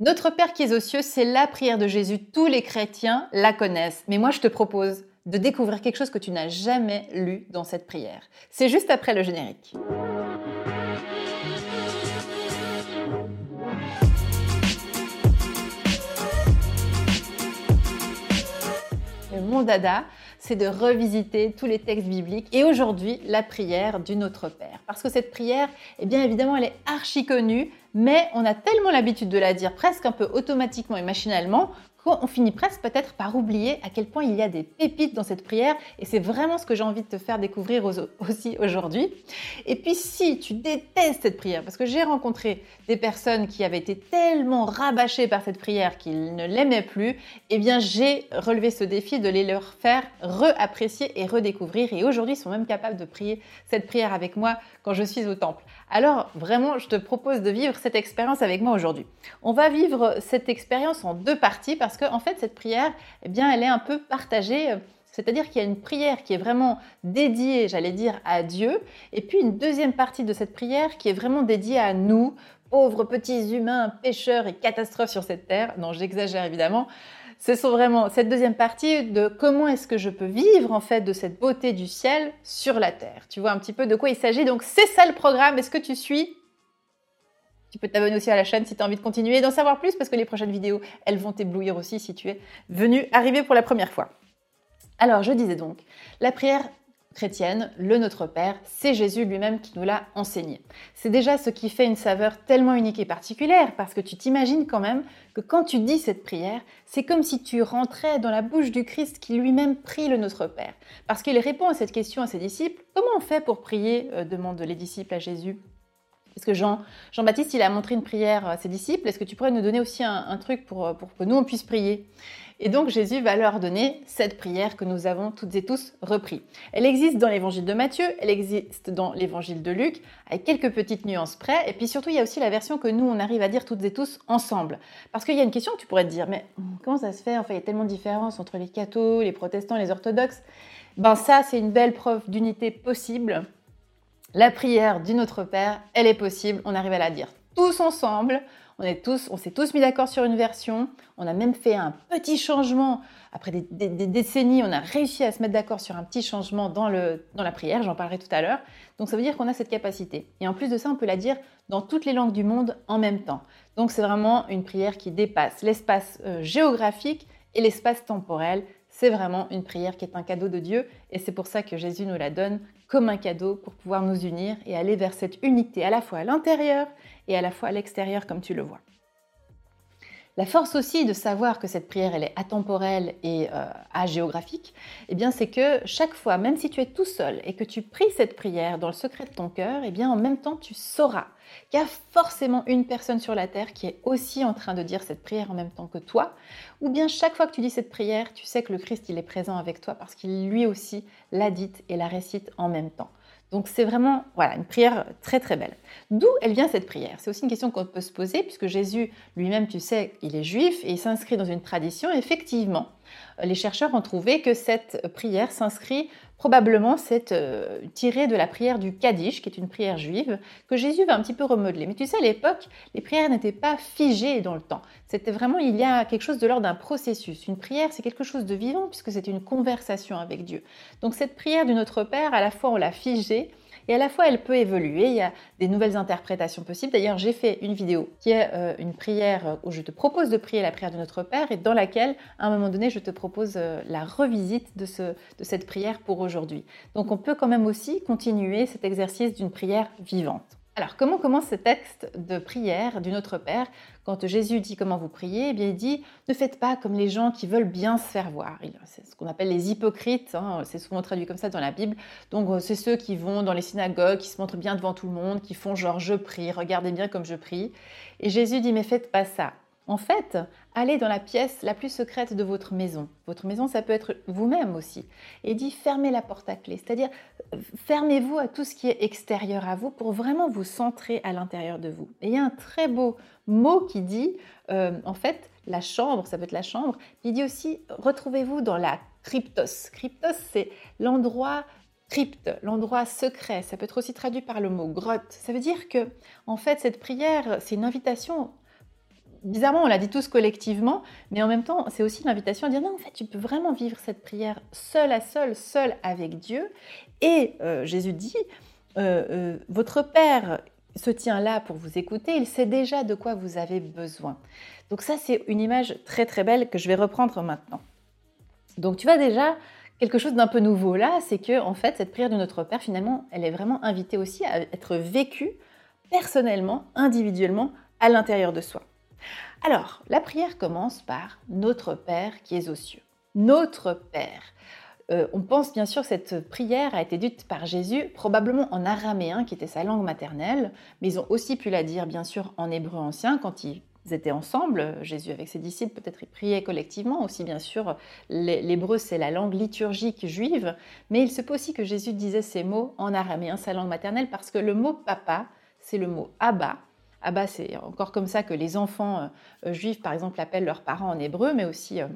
Notre Père qui es aux cieux, c'est la prière de Jésus. Tous les chrétiens la connaissent. Mais moi, je te propose de découvrir quelque chose que tu n'as jamais lu dans cette prière. C'est juste après le générique. Mon dada, c'est de revisiter tous les textes bibliques et aujourd'hui la prière du Notre Père. Parce que cette prière, eh bien évidemment, elle est archi connue, mais on a tellement l'habitude de la dire presque un peu automatiquement et machinalement on finit presque peut-être par oublier à quel point il y a des pépites dans cette prière et c'est vraiment ce que j'ai envie de te faire découvrir aussi aujourd'hui. Et puis si tu détestes cette prière, parce que j'ai rencontré des personnes qui avaient été tellement rabâchées par cette prière qu'ils ne l'aimaient plus, eh bien j'ai relevé ce défi de les leur faire reapprécier et redécouvrir et aujourd'hui ils sont même capables de prier cette prière avec moi quand je suis au temple. Alors vraiment, je te propose de vivre cette expérience avec moi aujourd'hui. On va vivre cette expérience en deux parties parce que en fait cette prière, eh bien, elle est un peu partagée. C'est-à-dire qu'il y a une prière qui est vraiment dédiée, j'allais dire, à Dieu, et puis une deuxième partie de cette prière qui est vraiment dédiée à nous, pauvres petits humains, pécheurs et catastrophes sur cette terre. Non, j'exagère évidemment. Ce sont vraiment cette deuxième partie de comment est-ce que je peux vivre en fait de cette beauté du ciel sur la terre. Tu vois un petit peu de quoi il s'agit. Donc c'est ça le programme. Est-ce que tu suis? Tu peux t'abonner aussi à la chaîne si tu as envie de continuer et d'en savoir plus parce que les prochaines vidéos, elles vont t'éblouir aussi si tu es venu arriver pour la première fois. Alors, je disais donc, la prière chrétienne, le Notre Père, c'est Jésus lui-même qui nous l'a enseigné. C'est déjà ce qui fait une saveur tellement unique et particulière, parce que tu t'imagines quand même que quand tu dis cette prière, c'est comme si tu rentrais dans la bouche du Christ qui lui-même prie le Notre Père. Parce qu'il répond à cette question à ses disciples, comment on fait pour prier euh, demandent les disciples à Jésus. Parce que Jean, Jean-Baptiste, il a montré une prière à ses disciples. Est-ce que tu pourrais nous donner aussi un, truc pour, que nous, on puisse prier? Et donc Jésus va leur donner cette prière que nous avons toutes et tous repris. Elle existe dans l'évangile de Matthieu, elle existe dans l'évangile de Luc, avec quelques petites nuances près. Et puis surtout, il y a aussi la version que nous, on arrive à dire toutes et tous ensemble. Parce qu'il y a une question que tu pourrais te dire, mais comment ça se fait? Enfin, il y a tellement de différences entre les cathos, les protestants, les orthodoxes. Ben ça, c'est une belle preuve d'unité possible. La prière du Notre Père, elle est possible, on arrive à la dire tous ensemble on est tous, on s'est tous mis d'accord sur une version. On a même fait un petit changement. Après des, décennies, on a réussi à se mettre d'accord sur un petit changement dans, le, dans la prière. J'en parlerai tout à l'heure. Donc ça veut dire qu'on a cette capacité. Et en plus de ça, on peut la dire dans toutes les langues du monde en même temps. Donc c'est vraiment une prière qui dépasse l'espace euh, géographique et l'espace temporel. C'est vraiment une prière qui est un cadeau de Dieu et c'est pour ça que Jésus nous la donne comme un cadeau pour pouvoir nous unir et aller vers cette unité à la fois à l'intérieur et à la fois à l'extérieur comme tu le vois. La force aussi de savoir que cette prière elle est atemporelle et euh, agéographique, eh bien c'est que chaque fois, même si tu es tout seul et que tu pries cette prière dans le secret de ton cœur, eh bien en même temps tu sauras qu'il y a forcément une personne sur la terre qui est aussi en train de dire cette prière en même temps que toi, ou bien chaque fois que tu dis cette prière, tu sais que le Christ il est présent avec toi parce qu'il lui aussi l'a dite et la récite en même temps. Donc c'est vraiment voilà, une prière très très belle. D'où elle vient cette prière? C'est aussi une question qu'on peut se poser puisque Jésus lui-même, tu sais, il est juif et il s'inscrit dans une tradition. Effectivement, les chercheurs ont trouvé que cette prière s'inscrit probablement c'est euh, tiré de la prière du Kaddish, qui est une prière juive, que Jésus va un petit peu remodeler. Mais tu sais, à l'époque, les prières n'étaient pas figées dans le temps. C'était vraiment, il y a quelque chose de l'ordre d'un processus. Une prière, c'est quelque chose de vivant, puisque c'est une conversation avec Dieu. Donc cette prière du Notre Père, à la fois on l'a figée, et à la fois elle peut évoluer, il y a des nouvelles interprétations possibles. D'ailleurs, j'ai fait une vidéo qui est euh, une prière où je te propose de prier la prière de notre Père et dans laquelle, à un moment donné, je te propose euh, la revisite de, ce, de cette prière pour aujourd'hui. Donc on peut quand même aussi continuer cet exercice d'une prière vivante. Alors, comment commence ce texte de prière du Notre Père Quand Jésus dit comment vous priez, eh bien, il dit ne faites pas comme les gens qui veulent bien se faire voir. C'est ce qu'on appelle les hypocrites, hein, c'est souvent traduit comme ça dans la Bible. Donc, euh, c'est ceux qui vont dans les synagogues, qui se montrent bien devant tout le monde, qui font genre je prie, regardez bien comme je prie. Et Jésus dit mais faites pas ça. En fait, allez dans la pièce la plus secrète de votre maison. Votre maison, ça peut être vous-même aussi. Et dit fermez la porte à clé, c'est-à-dire fermez-vous à tout ce qui est extérieur à vous pour vraiment vous centrer à l'intérieur de vous. Et il y a un très beau mot qui dit, euh, en fait, la chambre, ça peut être la chambre, il dit aussi retrouvez-vous dans la cryptos. Cryptos, c'est l'endroit crypte, l'endroit secret. Ça peut être aussi traduit par le mot grotte. Ça veut dire que, en fait, cette prière, c'est une invitation bizarrement, on l'a dit tous collectivement, mais en même temps, c'est aussi l'invitation à dire non, en fait, tu peux vraiment vivre cette prière seul à seul, seul avec Dieu. Et euh, Jésus dit, euh, euh, votre Père se tient là pour vous écouter, il sait déjà de quoi vous avez besoin. Donc ça, c'est une image très très belle que je vais reprendre maintenant. Donc tu vois déjà quelque chose d'un peu nouveau là, c'est que en fait cette prière de notre Père finalement, elle est vraiment invitée aussi à être vécue personnellement, individuellement, à l'intérieur de soi. Alors, la prière commence par Notre Père qui est aux cieux. Notre Père. Euh, on pense bien sûr que cette prière a été dite par Jésus, probablement en araméen, qui était sa langue maternelle, mais ils ont aussi pu la dire bien sûr en hébreu ancien quand ils étaient ensemble. Jésus avec ses disciples, peut-être ils priaient collectivement aussi, bien sûr. L'hébreu, c'est la langue liturgique juive, mais il se peut aussi que Jésus disait ces mots en araméen, sa langue maternelle, parce que le mot papa, c'est le mot Abba. Abba, c'est encore comme ça que les enfants euh, juifs, par exemple, appellent leurs parents en hébreu, mais aussi euh,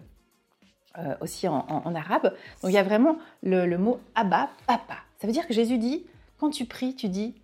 euh, aussi en, arabe. Donc il y a vraiment le, mot Abba, papa. Ça veut dire que Jésus dit, quand tu pries, tu dis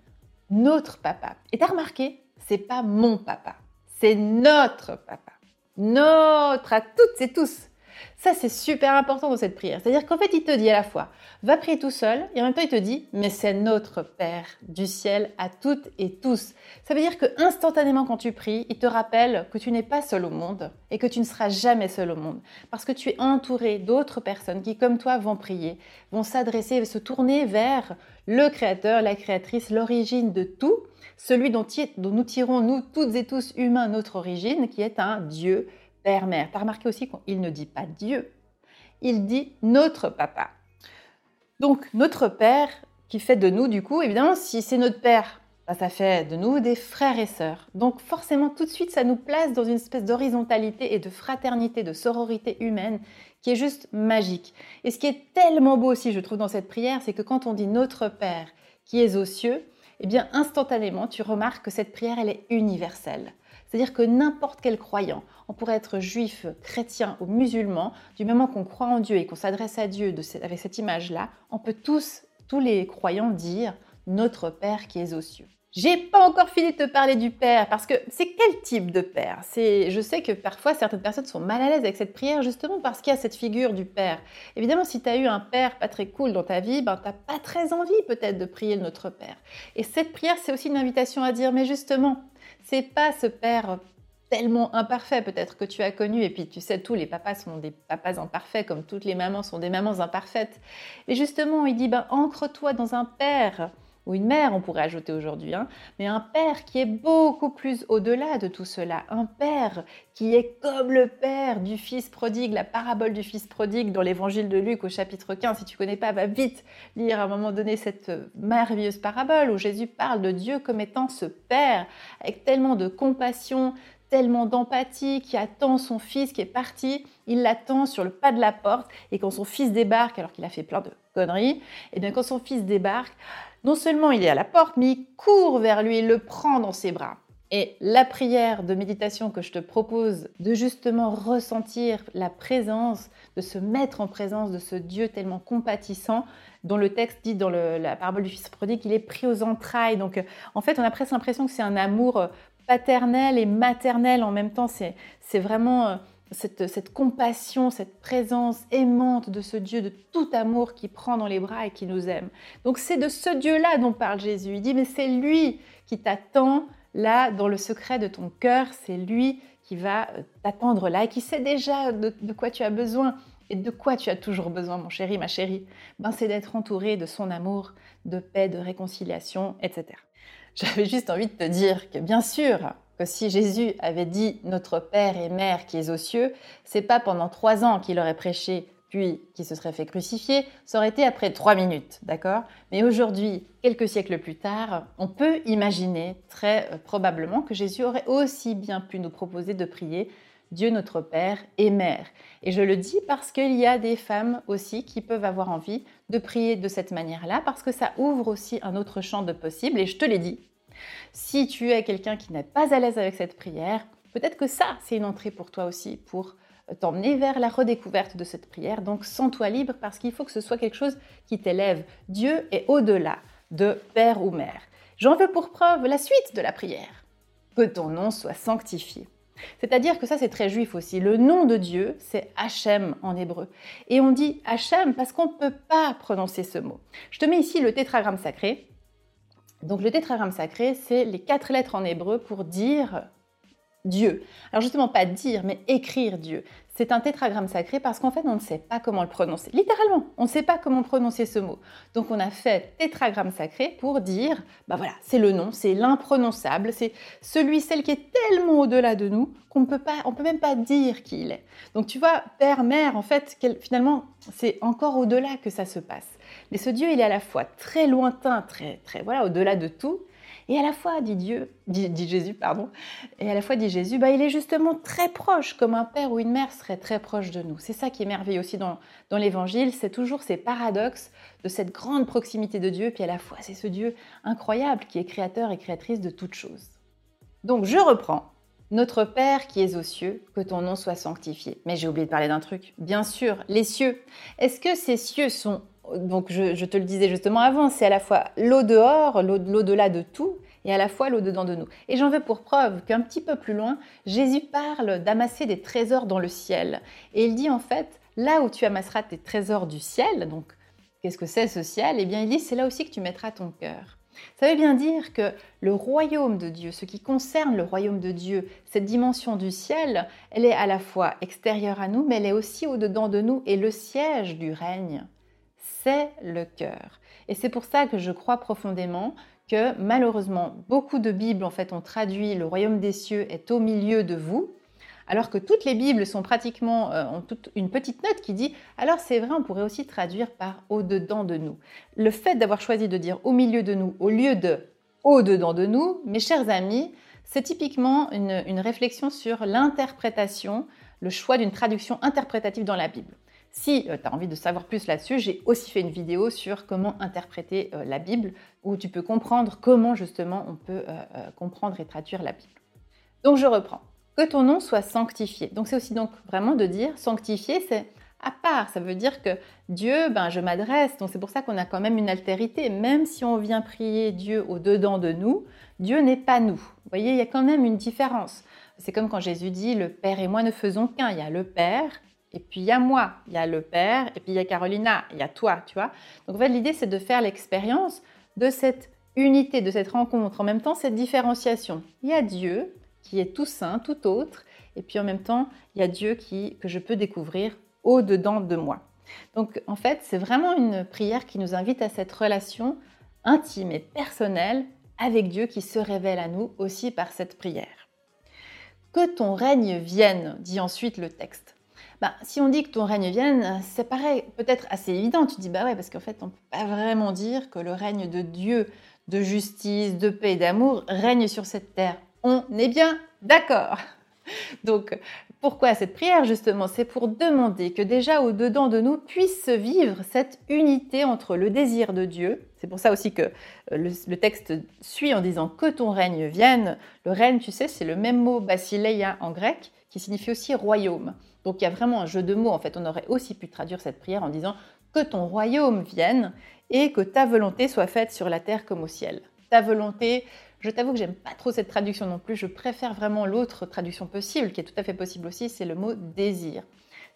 notre papa. Et tu as remarqué, c'est pas mon papa, c'est notre papa. Notre à toutes et tous. Ça, c'est super important dans cette prière. C'est-à-dire qu'en fait, il te dit à la fois, va prier tout seul, et en même temps, il te dit, mais c'est notre Père du ciel à toutes et tous. Ça veut dire que instantanément, quand tu pries, il te rappelle que tu n'es pas seul au monde et que tu ne seras jamais seul au monde. Parce que tu es entouré d'autres personnes qui, comme toi, vont prier, vont s'adresser, se tourner vers le Créateur, la Créatrice, l'origine de tout, celui dont, dont nous tirons, nous toutes et tous humains, notre origine, qui est un Dieu père-mère. Tu as remarqué aussi qu'il ne dit pas Dieu, il dit notre papa. Donc notre père qui fait de nous, du coup, évidemment, si c'est notre père, bah, ça fait de nous des frères et sœurs. Donc forcément, tout de suite, ça nous place dans une espèce d'horizontalité et de fraternité, de sororité humaine qui est juste magique. Et ce qui est tellement beau aussi, je trouve, dans cette prière, c'est que quand on dit notre Père qui est aux cieux, eh bien instantanément, tu remarques que cette prière, elle est universelle. C'est-à-dire que n'importe quel croyant, on pourrait être juif, chrétien ou musulman, du moment qu'on croit en Dieu et qu'on s'adresse à Dieu avec cette image-là, on peut tous, tous les croyants dire notre Père qui est aux cieux. J'ai pas encore fini de te parler du Père, parce que c'est quel type de Père? Je sais que parfois certaines personnes sont mal à l'aise avec cette prière justement parce qu'il y a cette figure du Père. Évidemment, si tu as eu un Père pas très cool dans ta vie, ben t'as pas très envie peut-être de prier Notre Père. Et cette prière, c'est aussi une invitation à dire, mais justement, c'est pas ce père tellement imparfait peut-être que tu as connu, et puis tu sais, tous les papas sont des papas imparfaits, comme toutes les mamans sont des mamans imparfaites. Et justement, il dit, ben, ancre-toi dans un père ou une mère, on pourrait ajouter aujourd'hui, hein, mais un père qui est beaucoup plus au-delà de tout cela, un père qui est comme le père du fils prodigue, la parabole du fils prodigue dans l'évangile de Luc au chapitre 15. Si tu connais pas, va vite lire à un moment donné cette merveilleuse parabole où Jésus parle de Dieu comme étant ce père avec tellement de compassion, tellement d'empathie, qui attend son fils qui est parti, il l'attend sur le pas de la porte, et quand son fils débarque, alors qu'il a fait plein de conneries, et eh bien quand son fils débarque, non seulement il est à la porte, mais il court vers lui, il le prend dans ses bras. Et la prière de méditation que je te propose de justement ressentir la présence, de se mettre en présence de ce Dieu tellement compatissant, dont le texte dit dans la parabole du fils prodigue qu'il est pris aux entrailles. Donc en fait, on a presque l'impression que c'est un amour paternel et maternel en même temps. C'est vraiment euh, cette, compassion, cette présence aimante de ce Dieu de tout amour qui prend dans les bras et qui nous aime. Donc c'est de ce Dieu-là dont parle Jésus. Il dit, mais c'est lui qui t'attend là dans le secret de ton cœur, c'est lui qui va euh, t'attendre là et qui sait déjà de, quoi tu as besoin. Et de quoi tu as toujours besoin, mon chéri, ma chérie ben, C'est d'être entouré de son amour, de paix, de réconciliation, etc. J'avais juste envie de te dire que bien sûr, que si Jésus avait dit notre Père et Mère qui est aux cieux, c'est pas pendant trois ans qu'il aurait prêché puis qu'il se serait fait crucifier, ça aurait été après trois minutes, d'accord? Mais aujourd'hui, quelques siècles plus tard, on peut imaginer très euh, probablement que Jésus aurait aussi bien pu nous proposer de prier Dieu notre Père et Mère. Et je le dis parce qu'il y a des femmes aussi qui peuvent avoir envie de prier de cette manière-là, parce que ça ouvre aussi un autre champ de possible. Et je te l'ai dit, si tu es quelqu'un qui n'est pas à l'aise avec cette prière, peut-être que ça, c'est une entrée pour toi aussi, pour t'emmener vers la redécouverte de cette prière. Donc sens-toi libre parce qu'il faut que ce soit quelque chose qui t'élève. Dieu est au-delà de père ou mère. J'en veux pour preuve la suite de la prière. Que ton nom soit sanctifié. C'est-à-dire que ça, c'est très juif aussi. Le nom de Dieu, c'est Hachem en hébreu. Et on dit Hachem parce qu'on ne peut pas prononcer ce mot. Je te mets ici le tétragramme sacré. Donc le tétragramme sacré, c'est les quatre lettres en hébreu pour dire Dieu. Alors justement, pas dire, mais écrire Dieu. C'est un tétragramme sacré parce qu'en fait, on ne sait pas comment le prononcer. Littéralement, on ne sait pas comment prononcer ce mot. Donc on a fait tétragramme sacré pour dire, bah voilà, c'est le nom, c'est l'imprononçable, c'est celui, celle qui est tellement au-delà de nous qu'on ne peut pas, on peut même pas dire qui il est. Donc tu vois, père, mère, en fait, finalement, c'est encore au-delà que ça se passe. Mais ce Dieu, il est à la fois très lointain, très, très, voilà, au-delà de tout, et à la fois, dit Dieu, dit, Jésus, pardon, et à la fois dit Jésus, bah, il est justement très proche, comme un père ou une mère serait très proche de nous. C'est ça qui est merveilleux aussi dans, l'Évangile, c'est toujours ces paradoxes de cette grande proximité de Dieu, puis à la fois c'est ce Dieu incroyable qui est créateur et créatrice de toutes choses. Donc je reprends. Notre Père qui es aux cieux, que ton nom soit sanctifié. Mais j'ai oublié de parler d'un truc. Bien sûr, les cieux. Est-ce que ces cieux sont donc je, te le disais justement avant, c'est à la fois l'au dehors, l'au-delà de tout, et à la fois l'au-dedans de nous. Et j'en veux pour preuve qu'un petit peu plus loin, Jésus parle d'amasser des trésors dans le ciel. Et il dit en fait, là où tu amasseras tes trésors du ciel, donc qu'est-ce que c'est ce ciel? Eh bien il dit, c'est là aussi que tu mettras ton cœur. Ça veut bien dire que le royaume de Dieu, ce qui concerne le royaume de Dieu, cette dimension du ciel, elle est à la fois extérieure à nous, mais elle est aussi au-dedans de nous et le siège du règne c'est le cœur. Et c'est pour ça que je crois profondément que malheureusement, beaucoup de Bibles en fait ont traduit le royaume des cieux est au milieu de vous, alors que toutes les Bibles sont pratiquement euh, ont toute une petite note qui dit alors c'est vrai, on pourrait aussi traduire par au-dedans de nous. Le fait d'avoir choisi de dire au milieu de nous au lieu de au-dedans de nous, mes chers amis, c'est typiquement une, une réflexion sur l'interprétation, le choix d'une traduction interprétative dans la Bible. Si euh, tu as envie de savoir plus là-dessus, j'ai aussi fait une vidéo sur comment interpréter euh, la Bible, où tu peux comprendre comment justement on peut euh, comprendre et traduire la Bible. Donc je reprends. Que ton nom soit sanctifié. Donc c'est aussi donc vraiment de dire sanctifié, c'est à part. Ça veut dire que Dieu, ben, je m'adresse. Donc c'est pour ça qu'on a quand même une altérité. Même si on vient prier Dieu au-dedans de nous, Dieu n'est pas nous. Vous voyez, il y a quand même une différence. C'est comme quand Jésus dit, le Père et moi ne faisons qu'un. Il y a le Père et puis il y a moi, il y a le père, et puis il y a Carolina, il y a toi, tu vois. Donc en fait, l'idée, c'est de faire l'expérience de cette unité, de cette rencontre, en même temps, cette différenciation. Il y a Dieu, qui est tout saint, tout autre, et puis en même temps, il y a Dieu qui, que je peux découvrir au-dedans de moi. Donc en fait, c'est vraiment une prière qui nous invite à cette relation intime et personnelle avec Dieu qui se révèle à nous aussi par cette prière. Que ton règne vienne, dit ensuite le texte. Bah, si on dit que ton règne vienne, ça paraît peut-être assez évident. Tu dis, bah ouais, parce qu'en fait, on ne peut pas vraiment dire que le règne de Dieu, de justice, de paix et d'amour règne sur cette terre. On est bien d'accord. Donc, pourquoi cette prière justement? C'est pour demander que déjà au-dedans de nous puisse vivre cette unité entre le désir de Dieu. C'est pour ça aussi que euh, le, le, texte suit en disant que ton règne vienne. Le règne, tu sais, c'est le même mot basileia en grec qui signifie aussi royaume. Donc il y a vraiment un jeu de mots. En fait, on aurait aussi pu traduire cette prière en disant que ton royaume vienne et que ta volonté soit faite sur la terre comme au ciel. Ta volonté, je t'avoue que j'aime pas trop cette traduction non plus. Je préfère vraiment l'autre traduction possible, qui est tout à fait possible aussi, c'est le mot désir.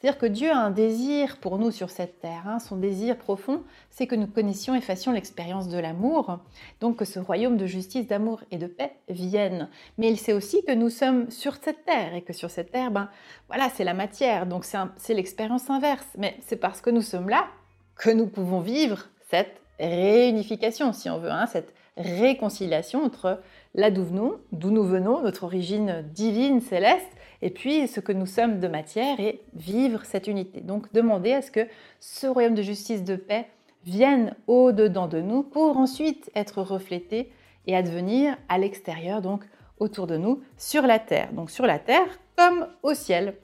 C'est-à-dire que Dieu a un désir pour nous sur cette terre. Hein. Son désir profond, c'est que nous connaissions et fassions l'expérience de l'amour, donc que ce royaume de justice, d'amour et de paix vienne. Mais il sait aussi que nous sommes sur cette terre et que sur cette terre, ben voilà, c'est la matière, donc c'est l'expérience inverse. Mais c'est parce que nous sommes là que nous pouvons vivre cette réunification, si on veut, hein, cette réconciliation entre là d'où d'où nous venons, notre origine divine, céleste, et puis ce que nous sommes de matière et vivre cette unité. Donc demander à ce que ce royaume de justice, de paix vienne au-dedans de nous pour ensuite être reflété et advenir à l'extérieur, donc autour de nous, sur la terre. Donc sur la terre comme au ciel.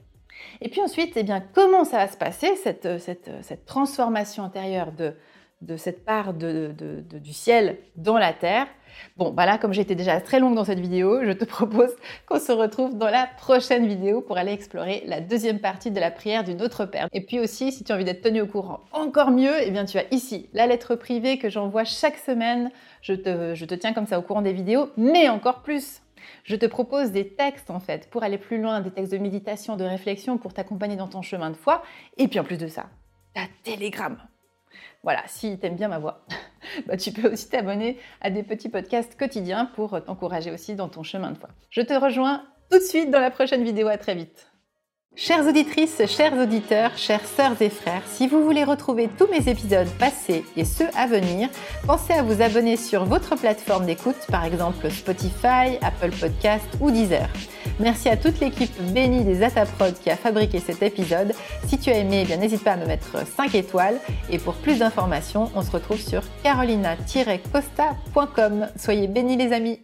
Et puis ensuite, eh bien, comment ça va se passer, cette, transformation intérieure de cette part du ciel dans la terre? Bon, bah comme j'étais déjà très longue dans cette vidéo, je te propose qu'on se retrouve dans la prochaine vidéo pour aller explorer la deuxième partie de la prière d'une autre Père. Et puis aussi, si tu as envie d'être tenu au courant encore mieux, eh bien tu as ici la lettre privée que j'envoie chaque semaine. Je te, tiens comme ça au courant des vidéos, mais encore plus Je te propose des textes en fait pour aller plus loin, des textes de méditation, de réflexion pour t'accompagner dans ton chemin de foi. Et puis en plus de ça, ta Telegram. Voilà, si tu aimes bien ma voix, bah, tu peux aussi t'abonner à des petits podcasts quotidiens pour t'encourager aussi dans ton chemin de foi. Je te rejoins tout de suite dans la prochaine vidéo. À très vite. Chères auditrices, chers auditeurs, chères sœurs et frères, si vous voulez retrouver tous mes épisodes passés et ceux à venir, pensez à vous abonner sur votre plateforme d'écoute, par exemple Spotify, Apple Podcast ou Deezer. Merci à toute l'équipe bénie des Ataprod qui a fabriqué cet épisode. Si tu as aimé, eh bien n'hésite pas à me mettre 5 étoiles. Et pour plus d'informations, on se retrouve sur carolina-costa.com. Soyez bénis les amis